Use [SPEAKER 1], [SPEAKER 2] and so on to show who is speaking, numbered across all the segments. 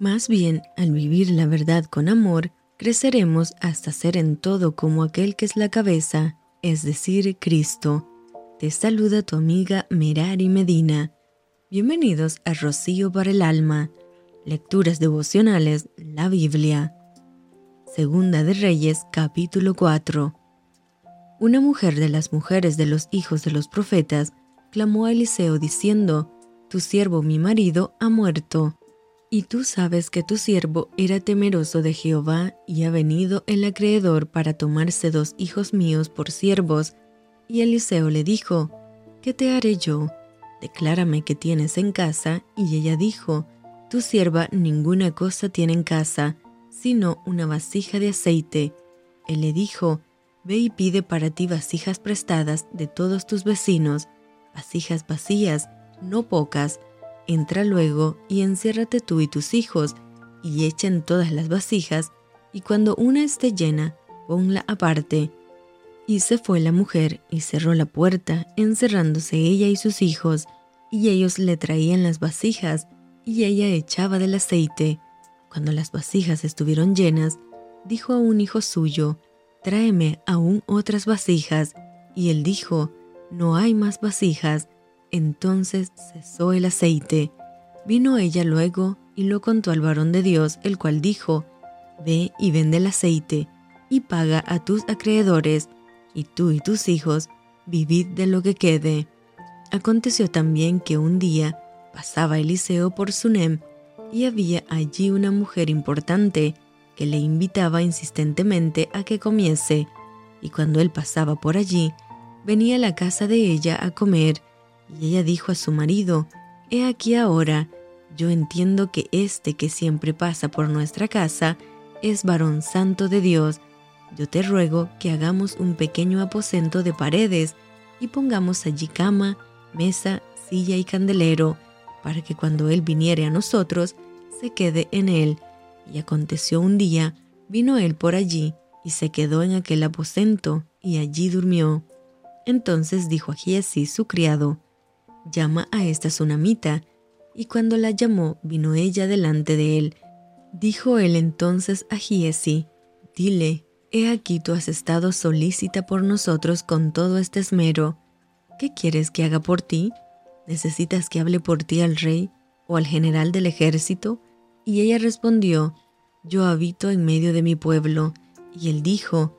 [SPEAKER 1] Más bien, al vivir la verdad con amor, creceremos hasta ser en todo como aquel que es la cabeza, es decir, Cristo. Te saluda tu amiga Merari Medina. Bienvenidos a Rocío para el Alma. Lecturas devocionales, la Biblia. Segunda de Reyes, capítulo 4. Una mujer de las mujeres de los hijos de los profetas clamó a Eliseo diciendo, Tu siervo mi marido ha muerto. Y tú sabes que tu siervo era temeroso de Jehová y ha venido el acreedor para tomarse dos hijos míos por siervos. Y Eliseo le dijo, ¿qué te haré yo? Declárame qué tienes en casa. Y ella dijo, tu sierva ninguna cosa tiene en casa, sino una vasija de aceite. Él le dijo, Ve y pide para ti vasijas prestadas de todos tus vecinos, vasijas vacías, no pocas, Entra luego y enciérrate tú y tus hijos, y echen todas las vasijas, y cuando una esté llena, ponla aparte. Y se fue la mujer y cerró la puerta, encerrándose ella y sus hijos, y ellos le traían las vasijas, y ella echaba del aceite. Cuando las vasijas estuvieron llenas, dijo a un hijo suyo, Tráeme aún otras vasijas. Y él dijo, No hay más vasijas. Entonces cesó el aceite. Vino ella luego y lo contó al varón de Dios, el cual dijo, Ve y vende el aceite, y paga a tus acreedores, y tú y tus hijos vivid de lo que quede. Aconteció también que un día pasaba Eliseo por Sunem, y había allí una mujer importante que le invitaba insistentemente a que comiese, y cuando él pasaba por allí, venía a la casa de ella a comer, y ella dijo a su marido, He aquí ahora, yo entiendo que este que siempre pasa por nuestra casa es varón santo de Dios. Yo te ruego que hagamos un pequeño aposento de paredes y pongamos allí cama, mesa, silla y candelero, para que cuando él viniere a nosotros, se quede en él. Y aconteció un día, vino él por allí, y se quedó en aquel aposento, y allí durmió. Entonces dijo a Giesi su criado, llama a esta tsunamita. Y cuando la llamó, vino ella delante de él. Dijo él entonces a Giesi, dile, he aquí tú has estado solícita por nosotros con todo este esmero. ¿Qué quieres que haga por ti? ¿Necesitas que hable por ti al rey o al general del ejército? Y ella respondió, Yo habito en medio de mi pueblo. Y él dijo,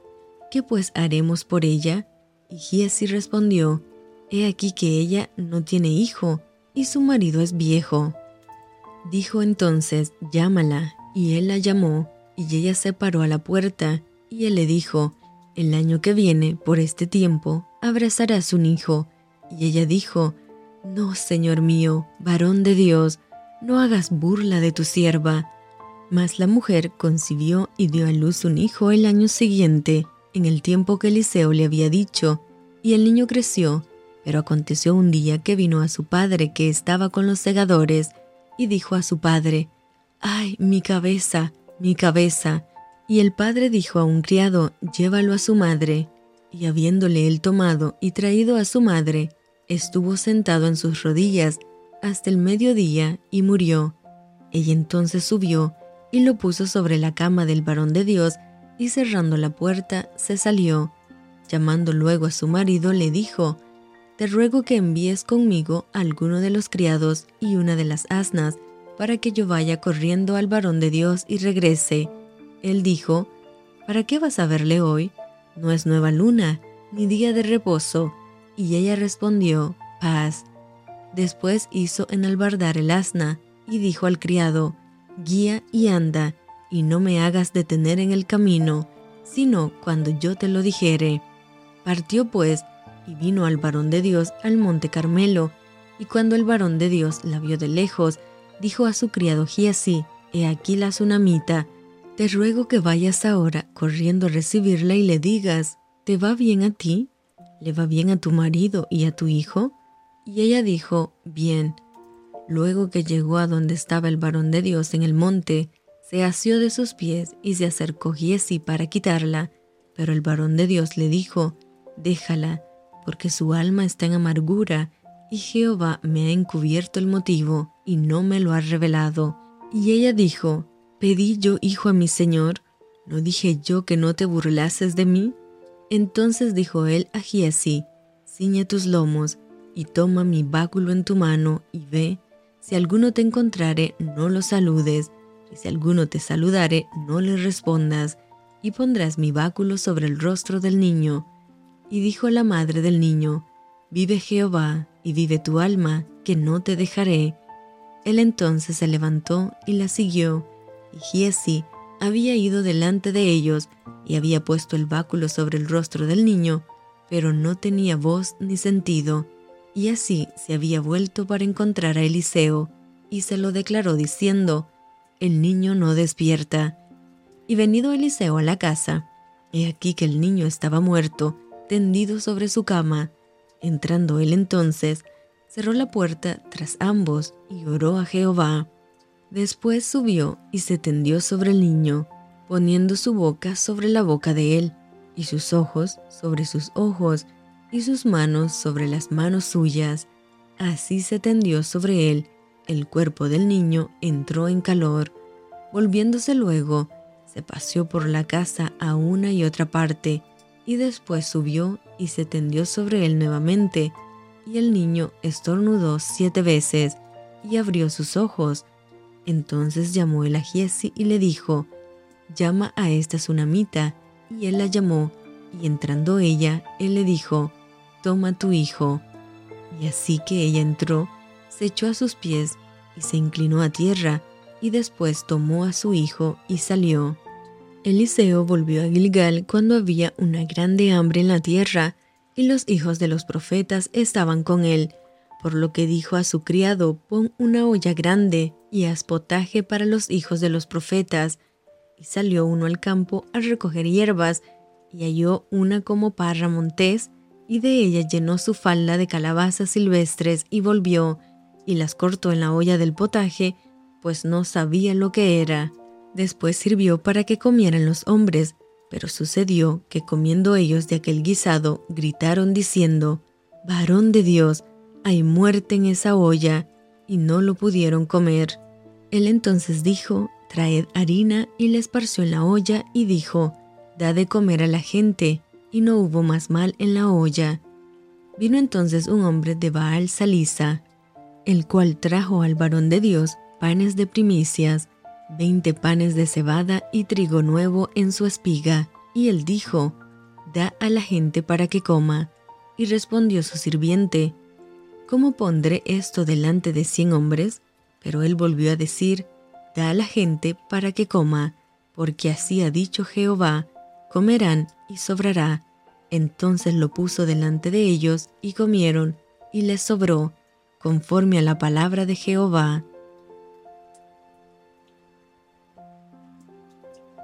[SPEAKER 1] ¿Qué pues haremos por ella? Y Giesi respondió, He aquí que ella no tiene hijo, y su marido es viejo. Dijo entonces, llámala, y él la llamó, y ella se paró a la puerta, y él le dijo, el año que viene, por este tiempo, abrazarás un hijo. Y ella dijo, No, Señor mío, varón de Dios, no hagas burla de tu sierva. Mas la mujer concibió y dio a luz un hijo el año siguiente, en el tiempo que Eliseo le había dicho, y el niño creció, pero aconteció un día que vino a su padre que estaba con los segadores, y dijo a su padre, ¡Ay, mi cabeza, mi cabeza! Y el padre dijo a un criado, Llévalo a su madre. Y habiéndole él tomado y traído a su madre, estuvo sentado en sus rodillas hasta el mediodía y murió. Ella entonces subió y lo puso sobre la cama del varón de Dios, y cerrando la puerta, se salió. Llamando luego a su marido, le dijo, te ruego que envíes conmigo alguno de los criados y una de las asnas, para que yo vaya corriendo al varón de Dios y regrese. Él dijo, ¿Para qué vas a verle hoy? No es nueva luna, ni día de reposo. Y ella respondió, paz. Después hizo enalbardar el asna, y dijo al criado, Guía y anda, y no me hagas detener en el camino, sino cuando yo te lo dijere. Partió pues, y vino al varón de Dios al monte Carmelo. Y cuando el varón de Dios la vio de lejos, dijo a su criado Giesi, He aquí la tsunamita, te ruego que vayas ahora corriendo a recibirla y le digas, ¿te va bien a ti? ¿Le va bien a tu marido y a tu hijo? Y ella dijo, bien. Luego que llegó a donde estaba el varón de Dios en el monte, se asió de sus pies y se acercó Giesi para quitarla, pero el varón de Dios le dijo, déjala, porque su alma está en amargura, y Jehová me ha encubierto el motivo y no me lo ha revelado. Y ella dijo, ¿pedí yo hijo a mi señor? ¿No dije yo que no te burlases de mí? Entonces dijo él a Giesi, ciñe tus lomos, y toma mi báculo en tu mano, y ve, si alguno te encontrare, no lo saludes, y si alguno te saludare, no le respondas, y pondrás mi báculo sobre el rostro del niño. Y dijo la madre del niño, Vive Jehová, y vive tu alma, que no te dejaré. Él entonces se levantó y la siguió, y Giesi había ido delante de ellos y había puesto el báculo sobre el rostro del niño, pero no tenía voz ni sentido, y así se había vuelto para encontrar a Eliseo, y se lo declaró diciendo, El niño no despierta. Y venido Eliseo a la casa, he aquí que el niño estaba muerto, tendido sobre su cama. Entrando él entonces, cerró la puerta tras ambos y oró a Jehová. Después subió y se tendió sobre el niño, poniendo su boca sobre la boca de él, y sus ojos sobre sus ojos, y sus manos sobre las manos suyas. Así se tendió sobre él, el cuerpo del niño entró en calor. Volviéndose luego, se paseó por la casa a una y otra parte, y después subió y se tendió sobre él nuevamente, y el niño estornudó siete veces, y abrió sus ojos. Entonces llamó él a Giesi y le dijo, llama a esta tsunamita, y él la llamó, y entrando ella, él le dijo, toma tu hijo. Y así que ella entró, se echó a sus pies, y se inclinó a tierra, y después tomó a su hijo y salió. Eliseo volvió a Gilgal cuando había una grande hambre en la tierra, y los hijos de los profetas estaban con él, por lo que dijo a su criado, pon una olla grande y haz potaje para los hijos de los profetas. Y salió uno al campo a recoger hierbas, y halló una como parra montés, y de ella llenó su falda de calabazas silvestres y volvió, y las cortó en la olla del potaje, pues no sabía lo que era. Después sirvió para que comieran los hombres, pero sucedió que comiendo ellos de aquel guisado, gritaron diciendo, Varón de Dios, hay muerte en esa olla, y no lo pudieron comer. Él entonces dijo, Traed harina, y le esparció en la olla, y dijo, Da de comer a la gente, y no hubo más mal en la olla. Vino entonces un hombre de Baal Salisa, el cual trajo al varón de Dios panes de primicias, veinte panes de cebada y trigo nuevo en su espiga, y él dijo, Da a la gente para que coma. Y respondió su sirviente, ¿Cómo pondré esto delante de cien hombres? Pero él volvió a decir, Da a la gente para que coma, porque así ha dicho Jehová, comerán y sobrará. Entonces lo puso delante de ellos y comieron, y les sobró, conforme a la palabra de Jehová.